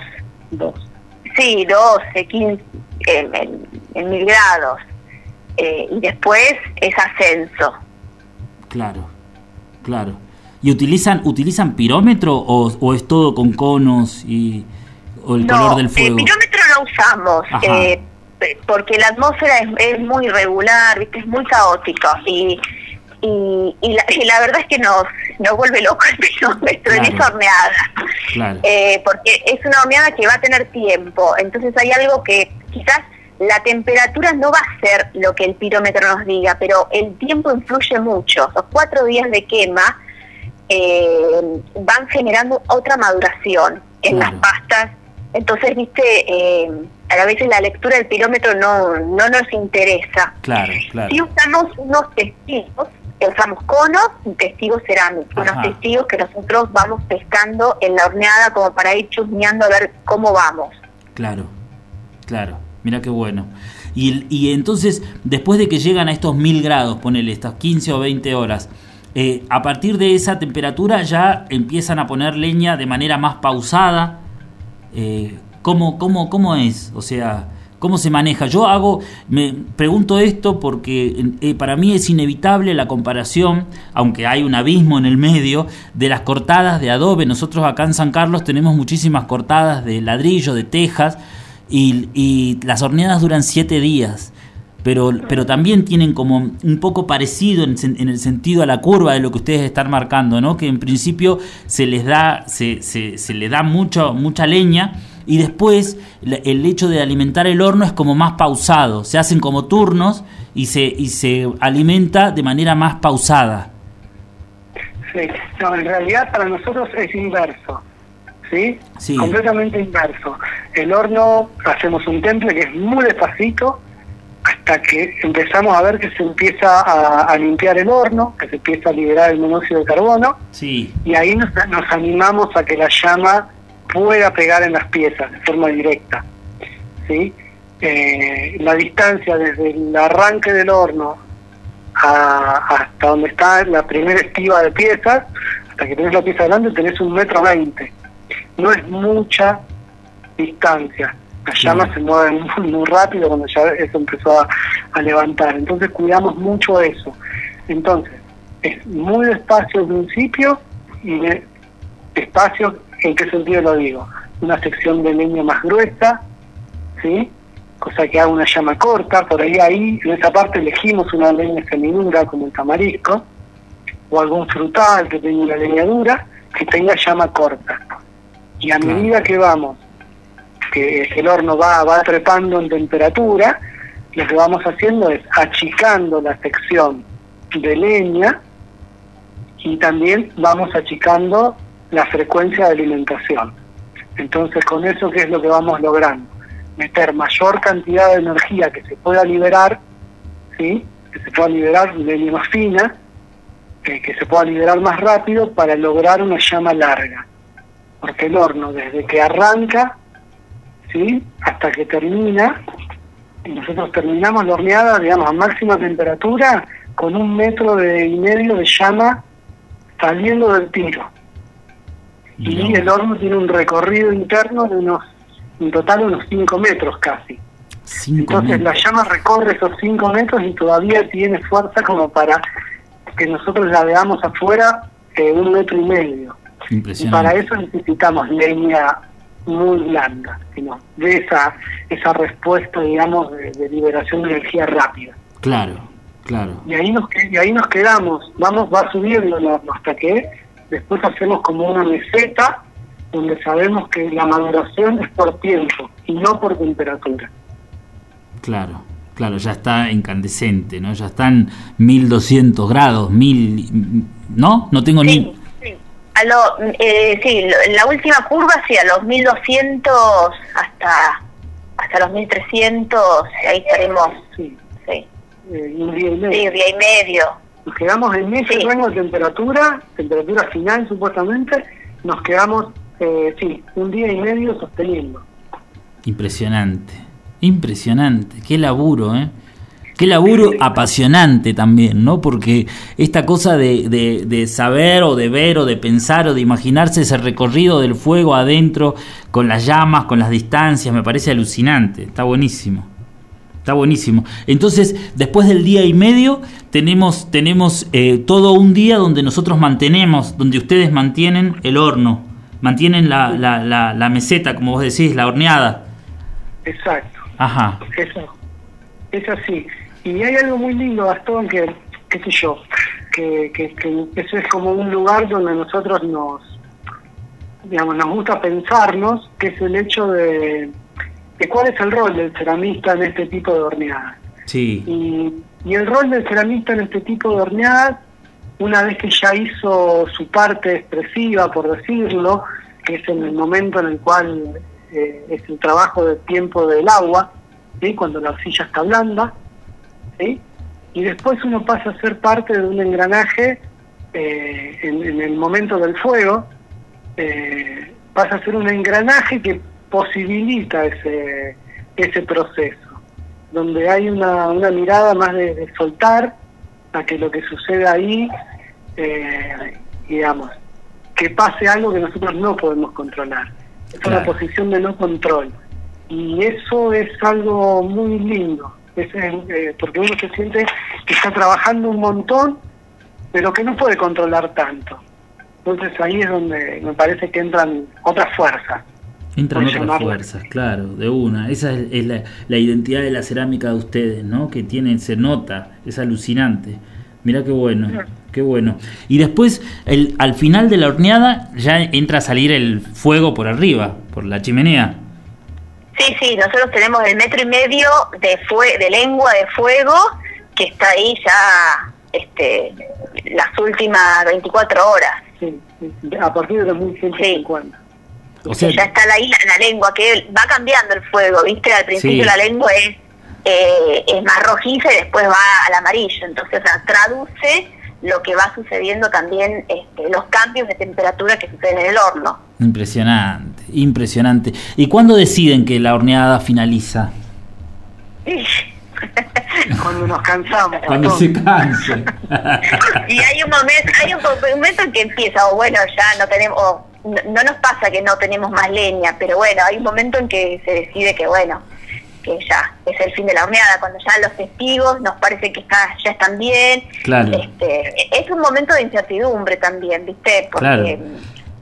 dos, sí, 12, 15, en, mil grados, eh, y después es ascenso. Claro, claro. ¿Y utilizan utilizan pirómetro o, es todo con conos y o el color del fuego? El pirómetro la usamos. Eh, porque la atmósfera es, muy irregular, ¿viste? es muy caótico y, y, la, verdad es que nos, nos vuelve loco el kilómetro en esa horneada. Eh, porque es una horneada que va a tener tiempo, entonces hay algo que quizás la temperatura no va a ser lo que el pirómetro nos diga, pero el tiempo influye mucho. Los cuatro días de quema eh, van generando otra maduración en las pastas. Entonces, viste, eh, a veces la lectura del pirómetro no, no nos interesa. Claro, claro. Si usamos unos testigos, usamos conos y testigos cerámicos, unos testigos que nosotros vamos pescando en la horneada como para ir chusmeando a ver cómo vamos. Claro, claro. Mira qué bueno. Y, entonces, después de que llegan a estos mil grados, ponele estas 15 o 20 horas, eh, a partir de esa temperatura ya empiezan a poner leña de manera más pausada. Eh, ¿cómo, cómo, cómo es? O sea, ¿cómo se maneja? Yo hago, me pregunto esto porque eh, para mí es inevitable la comparación, aunque hay un abismo en el medio, de las cortadas de adobe. Nosotros acá en San Carlos tenemos muchísimas cortadas de ladrillo, de tejas y, las horneadas duran siete días. Pero, pero también tienen como un poco parecido en, el sentido a la curva de lo que ustedes están marcando, ¿no? Que en principio se les da, se, se, se da mucho, mucha leña y después el hecho de alimentar el horno es como más pausado, se hacen como turnos y se, y se alimenta de manera más pausada. Sí, no, en realidad para nosotros es inverso. ¿Sí? Completamente inverso. El horno, hacemos un temple que es muy despacito hasta que empezamos a ver que se empieza a, limpiar el horno, que se empieza a liberar el monóxido de carbono, sí. y ahí nos, animamos a que la llama pueda pegar en las piezas de forma directa. ¿sí? Eh, la distancia desde el arranque del horno hasta donde está la primera estiva de piezas, hasta que tenés la pieza delante, tenés un metro veinte no es mucha distancia. Las llamas se mueven muy, rápido cuando ya eso empezó a, levantar. Entonces cuidamos mucho eso. Entonces, es muy despacio al principio y despacio, ¿en qué sentido lo digo? Una sección de leña más gruesa, ¿sí? Cosa que haga una llama corta, por ahí ahí, en esa parte elegimos una leña semidura como el tamarisco, o algún frutal que tenga una leña dura, que tenga llama corta. Y a medida que vamos, que el horno va, va trepando en temperatura, lo que vamos haciendo es achicando la sección de leña y también vamos achicando la frecuencia de alimentación. Entonces, con eso, ¿qué es lo que vamos logrando? Meter mayor cantidad de energía que se pueda liberar, ¿sí? que se pueda liberar de leña más fina, eh, que se pueda liberar más rápido para lograr una llama larga porque el horno desde que arranca, ¿sí? hasta que termina, nosotros terminamos la horneada, digamos, a máxima temperatura, con un metro de, y medio de llama saliendo del tiro. Y el horno tiene un recorrido interno de unos, en total unos 5 metros casi. Entonces la llama recorre esos 5 metros y todavía tiene fuerza como para que nosotros la veamos afuera eh, un metro y medio. Y para eso necesitamos leña muy blanda, sino de esa, esa respuesta, digamos, de, liberación de energía rápida. Claro, claro. Y ahí nos, y ahí nos quedamos, vamos, va subiendo hasta que después hacemos como una meseta donde sabemos que la maduración es por tiempo y no por temperatura. Claro, claro, ya está incandescente, ¿no? Ya están 1200 grados, mil, ¿no? No tengo ni lo, eh, sí, la última curva, sí, a los 1200 hasta hasta los 1300, ahí estaremos. Sí. sí. Eh, un día y medio. Sí, día y medio. Nos quedamos en ese rango de temperatura, temperatura final supuestamente, nos quedamos, eh, sí, un día y medio sosteniendo. Impresionante, impresionante, qué laburo, ¿eh? Qué laburo apasionante también, ¿no? Porque esta cosa de, de, saber o de ver o de pensar o de imaginarse ese recorrido del fuego adentro con las llamas, con las distancias, me parece alucinante. Está buenísimo. Está buenísimo. Entonces, después del día y medio, tenemos, tenemos eh, todo un día donde nosotros mantenemos, donde ustedes mantienen el horno, mantienen la, la, la, la meseta, como vos decís, la horneada. Exacto. Ajá. Eso, es así. Y hay algo muy lindo, Gastón, que, qué sé yo, que, que, que eso es como un lugar donde nosotros nos, digamos, nos gusta pensarnos, que es el hecho de, de cuál es el rol del ceramista en este tipo de horneadas. Sí. Y, y el rol del ceramista en este tipo de horneadas, una vez que ya hizo su parte expresiva, por decirlo, que es en el momento en el cual eh, es el trabajo del tiempo del agua, ¿sí? cuando la arcilla está blanda, ¿sí? y después uno pasa a ser parte de un engranaje eh, en, en, el momento del fuego, eh, pasa a ser un engranaje que posibilita ese, ese proceso, donde hay una, una mirada más de, de soltar a que lo que sucede ahí, eh, digamos, que pase algo que nosotros no podemos controlar. Es claro. una posición de no control. Y eso es algo muy lindo, es, eh, porque uno se siente que está trabajando un montón, pero que no puede controlar tanto. Entonces ahí es donde me parece que entran otras fuerzas. Entran otras fuerzas, claro, de una. Esa es, es la, la, identidad de la cerámica de ustedes, ¿no? Que tienen, se nota, es alucinante. Mira qué bueno, qué bueno. Y después, el, al final de la horneada, ya entra a salir el fuego por arriba, por la chimenea. Sí, sí, nosotros tenemos el metro y medio de, fue de lengua de fuego que está ahí ya este, las últimas 24 horas. Sí, a partir de los 1150. Sí. O sea, ya está ahí la, la, lengua, que va cambiando el fuego, ¿viste? Al principio sí. la lengua es, eh, es más rojiza y después va al amarillo, entonces o sea, traduce lo que va sucediendo también, este, los cambios de temperatura que suceden en el horno. Impresionante, impresionante. ¿Y cuándo deciden que la horneada finaliza? Cuando nos cansamos. Cuando se canse. y hay un momento, hay un momento en que empieza, o bueno, ya no tenemos, o no, no nos pasa que no tenemos más leña, pero bueno, hay un momento en que se decide que bueno, que ya es el fin de la horneada, cuando ya los testigos nos parece que está, ya están bien. Claro. Este, es un momento de incertidumbre también, ¿viste? Porque Claro.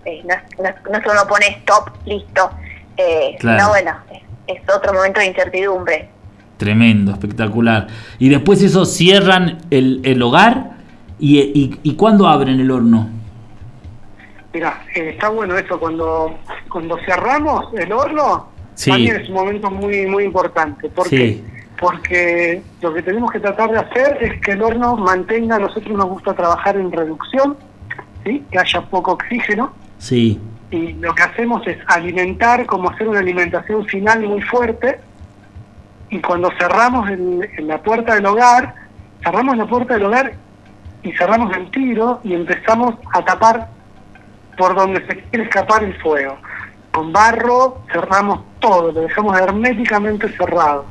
Eh, no, no, uno pone stop, listo. Eh, Claro. No, bueno, es, es otro momento de incertidumbre. Tremendo, espectacular. Y después eso cierran el, el hogar y, y, y ¿cuándo abren el horno? Mira, eh, está bueno eso, cuando, cuando cerramos el horno, Sí. también es un momento muy muy importante. ¿Por Sí. qué? Porque lo que tenemos que tratar de hacer es que el horno mantenga, a nosotros nos gusta trabajar en reducción, ¿sí? que haya poco oxígeno, Sí, y lo que hacemos es alimentar, como hacer una alimentación final muy fuerte, y cuando cerramos el- en la puerta del hogar, cerramos la puerta del hogar y cerramos el tiro y empezamos a tapar por donde se quiere escapar el fuego. Con barro cerramos todo, lo dejamos herméticamente cerrado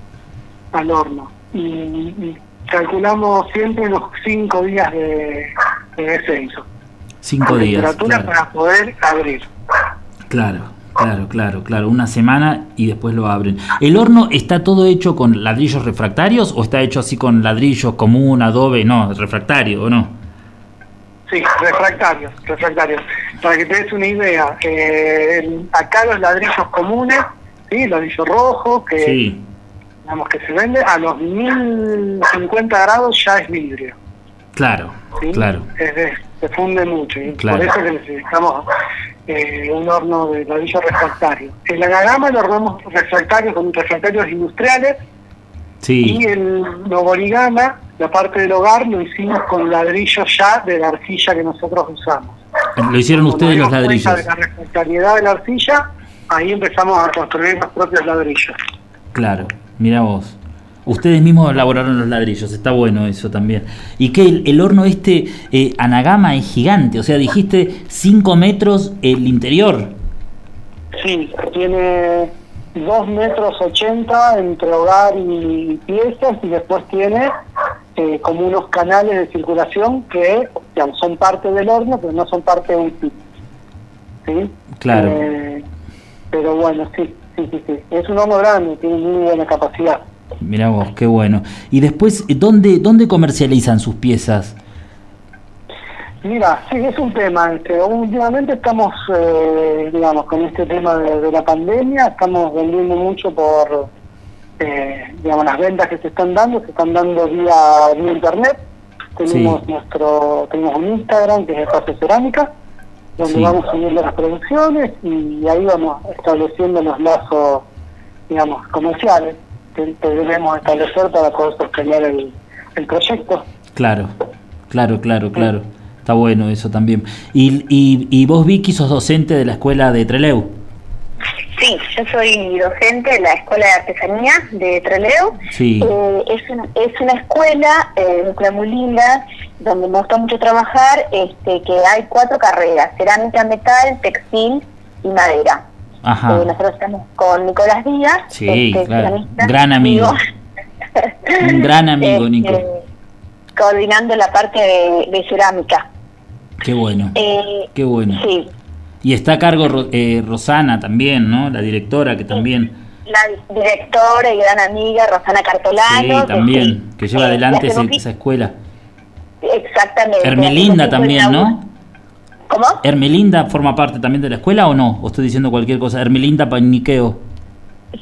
al horno. Y, calculamos siempre unos cinco días de descenso. Cinco días. Claro, para poder abrir. claro, claro, claro, claro. Una semana y después lo abren. ¿El horno está todo hecho con ladrillos refractarios o está hecho así con ladrillos común, adobe? No, refractario, ¿o no? Sí, refractarios, refractarios. Para que te des una idea, eh, el- acá los ladrillos comunes, ¿sí? el ladrillo rojo, que Sí, digamos que se vende, a los 1050 grados ya es vidrio. claro, ¿sí? claro. Es de- se funde mucho y Claro. por eso que necesitamos eh, un horno de ladrillo refractario. En la gama lo hornamos refractario con refractarios industriales Sí, y el Novorigama, la parte del hogar, lo hicimos con ladrillos ya de la arcilla que nosotros usamos. lo hicieron Cuando ustedes los ladrillos. De la refractariedad de la arcilla, ahí empezamos a construir los propios ladrillos. Claro, mira vos. Ustedes mismos elaboraron los ladrillos, está bueno eso también. Y que el, el horno este, eh, Anagama, es gigante, o sea, dijiste 5 metros el interior. Sí, tiene 2 metros 80 entre hogar y piezas y después tiene eh, como unos canales de circulación que digamos, son parte del horno, pero no son parte de un pit. ¿Sí? Claro. Eh, pero bueno, sí, sí, sí, sí. Es un horno grande, tiene muy buena capacidad. Mira vos, qué bueno. Y después, eh, ¿dónde, dónde comercializan sus piezas? Mira, sí, es un tema. Este, últimamente estamos, eh, digamos, con este tema de, de la pandemia, estamos vendiendo mucho por, eh, digamos, las ventas que se están dando, se están dando vía, vía internet. Tenemos nuestro tenemos un Instagram que es Espacio Cerámica, donde vamos subiendo las producciones y ahí vamos estableciendo los lazos, digamos, comerciales que, debemos establecer para poder sostener el, el proyecto. Claro, claro, claro, claro. Está bueno eso también. ¿Y, y, y vos, Vicky, sos docente de la escuela de Treleu? Sí, yo soy docente de la Escuela de Artesanía de Treleu. Sí. Eh, es, una, es una escuela, eh, muy linda, donde me gusta mucho trabajar, este, que hay cuatro carreras, cerámica, metal, textil y madera. Ajá. Eh, nosotros estamos con Nicolás Díaz, sí, este, claro. gran amigo. Un gran amigo, este, Nico. Coordinando la parte de, de cerámica. Qué bueno. Eh, Qué bueno. Sí. Y está a cargo eh, Rosana también, ¿no? La directora que también... La directora y gran amiga Rosana Cartolano. Sí, también, que, lleva adelante esa, escuela. Exactamente. Hermelinda también, ¿no? ¿Cómo? ¿Hermelinda forma parte también de la escuela o no? ¿O estoy diciendo cualquier cosa? Hermelinda Paniqueo.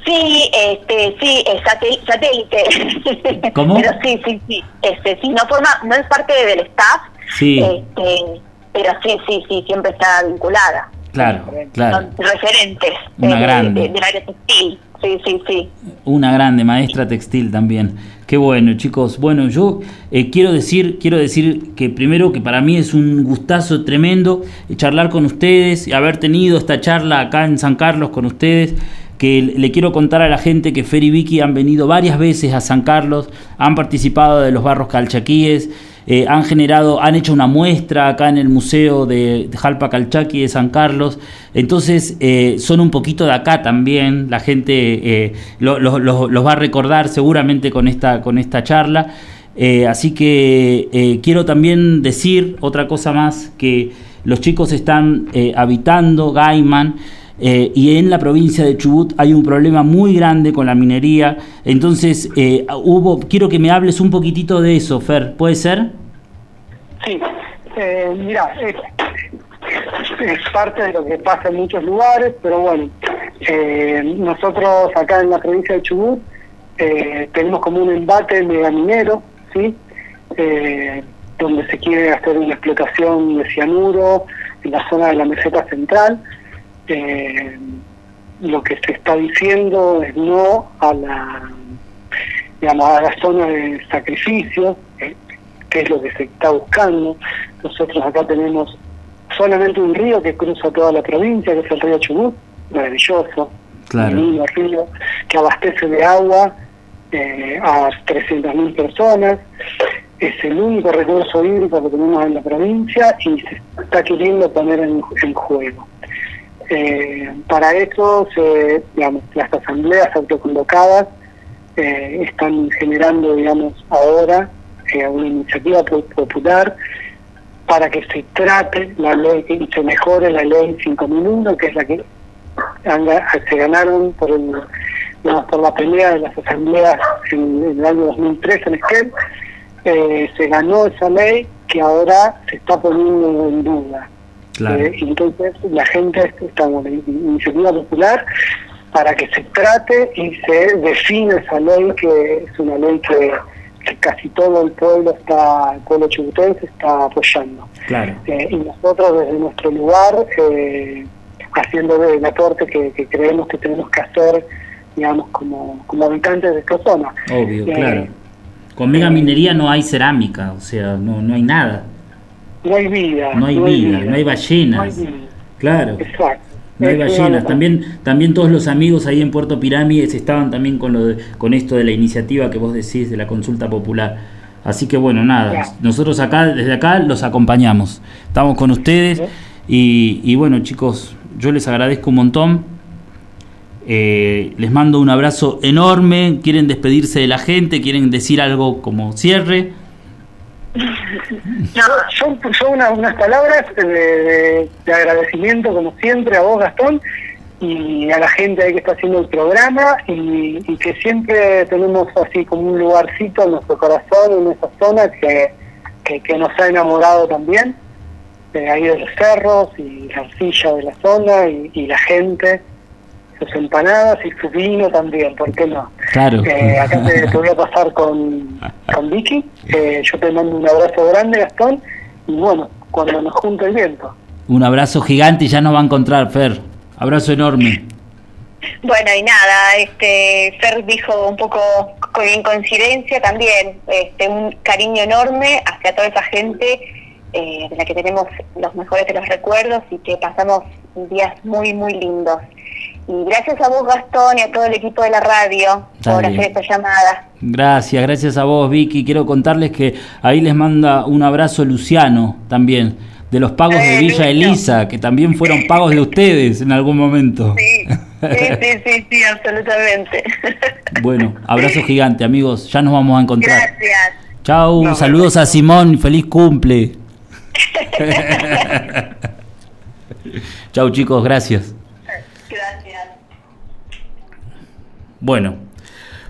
Sí, este, sí, es satélite. ¿Cómo? Pero sí, sí, sí. Este, sí, no forma, no es parte del staff. Sí. Este, pero sí, sí, sí, siempre está vinculada. Claro, claro. referentes Una grande. del área textil. Sí, sí, sí. Una grande maestra textil también. Qué bueno, chicos. Bueno, yo eh, quiero decir, quiero decir que primero que para mí es un gustazo tremendo charlar con ustedes y haber tenido esta charla acá en San Carlos con ustedes que le quiero contar a la gente que Fer y Vicky han venido varias veces a San Carlos, han participado de los barros calchaquíes, eh, han generado, han hecho una muestra acá en el Museo de, Jalpa Calchaqui de San Carlos, entonces eh, son un poquito de acá también, la gente eh, los va a recordar seguramente con esta, con esta charla, así que quiero también decir otra cosa más, que los chicos están habitando Gaiman, eh, y en la provincia de Chubut hay un problema muy grande con la minería. Entonces, eh, hubo, quiero que me hables un poquitito de eso, Fer, ¿puede ser? Sí, eh, mira, es, parte de lo que pasa en muchos lugares, pero bueno, nosotros acá en la provincia de Chubut tenemos como un embate minero, ¿sí? donde se quiere hacer una explotación de cianuro en la zona de la meseta central eh, lo que se está diciendo es no a la digamos, a la zona de sacrificio, eh, que es lo que se está buscando. Nosotros acá tenemos solamente un río que cruza toda la provincia, que es el río Chubut, maravilloso, claro. un río que abastece de agua eh, a 300.000 personas. Es el único recurso hídrico que tenemos en la provincia y se está queriendo poner en juego. Eh, para eso, se, digamos, las asambleas autoconvocadas eh, están generando, digamos, ahora eh, una iniciativa popular para que se trate la ley y se mejore la ley 5001, que es la que se ganaron por, el, por la pelea de las asambleas en, el año 2003 en Esquel. Eh, se ganó esa ley que ahora se está poniendo en duda. Eh, entonces la gente está en una iniciativa popular para que se trate y se define esa ley que es una ley que, casi todo el pueblo está, el pueblo chubutense está apoyando. Eh, y nosotros desde nuestro lugar, eh, haciendo el aporte que, creemos que tenemos que hacer, digamos, como, como habitantes de esta zona. Obvio, claro. Con mega minería no hay cerámica, o sea, no, no hay nada no hay vida. No hay, vida, no hay ballenas. Claro. Exacto. No hay ballenas. También, también todos los amigos ahí en Puerto Pirámides estaban también con, lo con esto de la iniciativa que vos decís de la consulta popular. Así que bueno, nada, nosotros acá, desde acá los acompañamos. Estamos con ustedes y, y bueno chicos, yo les agradezco un montón. Eh, les mando un abrazo enorme. ¿Quieren despedirse de la gente? ¿Quieren decir algo como cierre? Son, son unas palabras de, agradecimiento, como siempre, a vos, Gastón, y a la gente que está haciendo el programa, y, que siempre tenemos así como un lugarcito en nuestro corazón, en esa zona que, que, nos ha enamorado también, de ahí de los cerros y la arcilla de la zona y, la gente. Sus empanadas y su vino también, ¿por qué no? Claro. Eh, acá te, voy a pasar con, con Vicky, yo te mando un abrazo grande, Gastón, y bueno, cuando nos junte el viento. Un abrazo gigante y ya nos va a encontrar, Fer. Abrazo enorme. Bueno, y nada, este Fer dijo un poco en coincidencia también, este, un cariño enorme hacia toda esa gente eh, de la que tenemos los mejores de los recuerdos y que pasamos días muy, muy lindos. Y gracias a vos, Gastón, y a todo el equipo de la radio por hacer esta llamada. Gracias, gracias a vos, Vicky. Quiero contarles que ahí les manda un abrazo Luciano también, de los pagos de eh, Villa Elisa, que también fueron pagos de ustedes en algún momento. Sí, sí, sí, sí, absolutamente. Bueno, abrazo gigante, amigos. Ya nos vamos a encontrar. Gracias. Chau, saludos a Simón, feliz cumple. Chau, chicos, gracias. Bueno,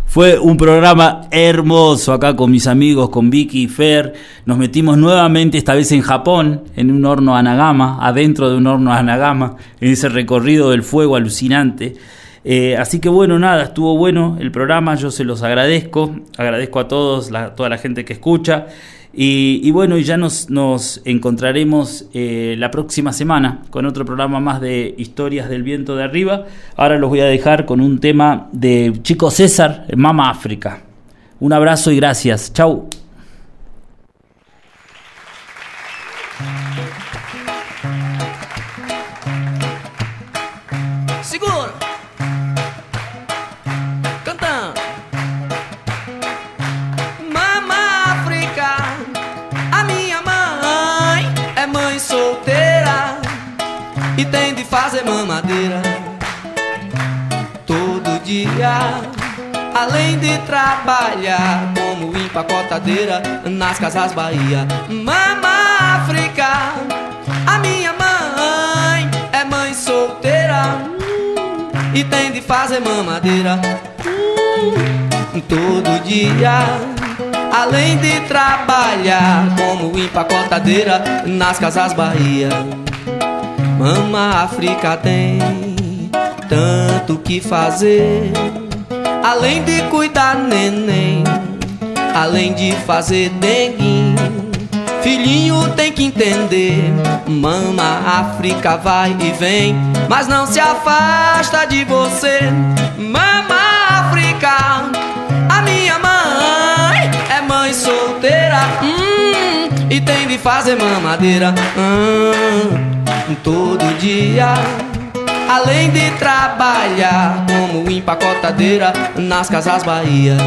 fue un programa hermoso acá con mis amigos, con Vicky y Fer. Nos metimos nuevamente, esta vez en Japón, en un horno Anagama, adentro de un horno Anagama, en ese recorrido del fuego alucinante. Eh, así que bueno, nada, estuvo bueno el programa, yo se los agradezco, agradezco a todos, a toda la gente que escucha. Y, bueno, y ya nos, nos encontraremos eh, la próxima semana con otro programa más de Historias del Viento de Arriba. Ahora los voy a dejar con un tema de Chico César, Mama África. Un abrazo y gracias. Chau. Além de trabalhar como empacotadeira nas casas Bahia, Mama África, a minha mãe é mãe solteira e tem de fazer mamadeira todo dia. Além de trabalhar como empacotadeira nas casas Bahia. Mama África tem tanto que fazer, além de cuidar neném, além de fazer dengue. Filhinho tem que entender, mama África vai e vem, mas não se afasta de você. Mama África, a minha mãe é mãe solteira, hum, e tem de fazer mamadeira. Hum todo dia. Além de trabalhar como empacotadeira nas casas Bahia.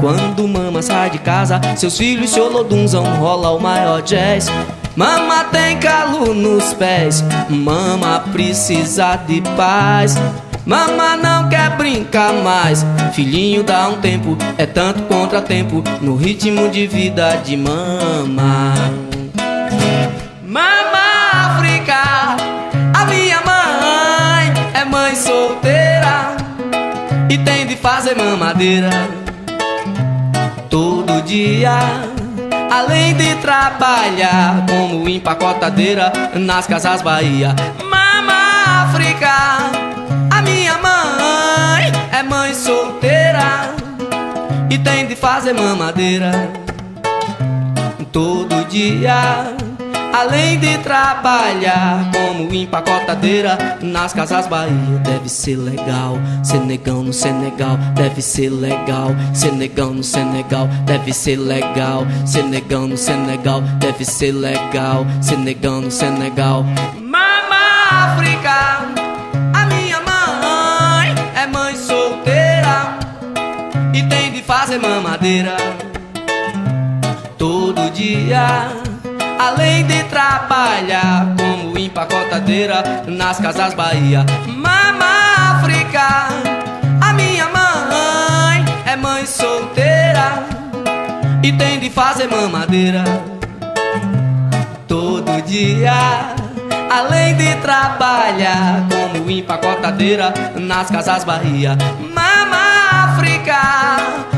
Quando mama sai de casa, seus filhos se olodunzam, rola o maior jazz. Mama tem calo nos pés, mama precisa de paz. Mama não quer brincar mais, filhinho dá um tempo, é tanto contratempo no ritmo de vida de mama. E tem de fazer mamadeira todo dia. Além de trabalhar como empacotadeira nas casas Bahia, Mama África, a minha mãe é mãe solteira e tem de fazer mamadeira todo dia. Além de trabalhar como empacotadeira nas casas Bahia, deve ser legal. Senegão no Senegal, deve ser legal. Senegão no Senegal, deve ser legal. Senegão no Senegal, deve ser legal. Senegão no Senegal. Mama África, a minha mãe é mãe solteira e tem de fazer mamadeira todo dia. Além de trabalhar como empacotadeira nas casas Bahia, Mama África, a minha mãe é mãe solteira e tem de fazer mamadeira todo dia. Além de trabalhar como empacotadeira nas casas Bahia, Mama África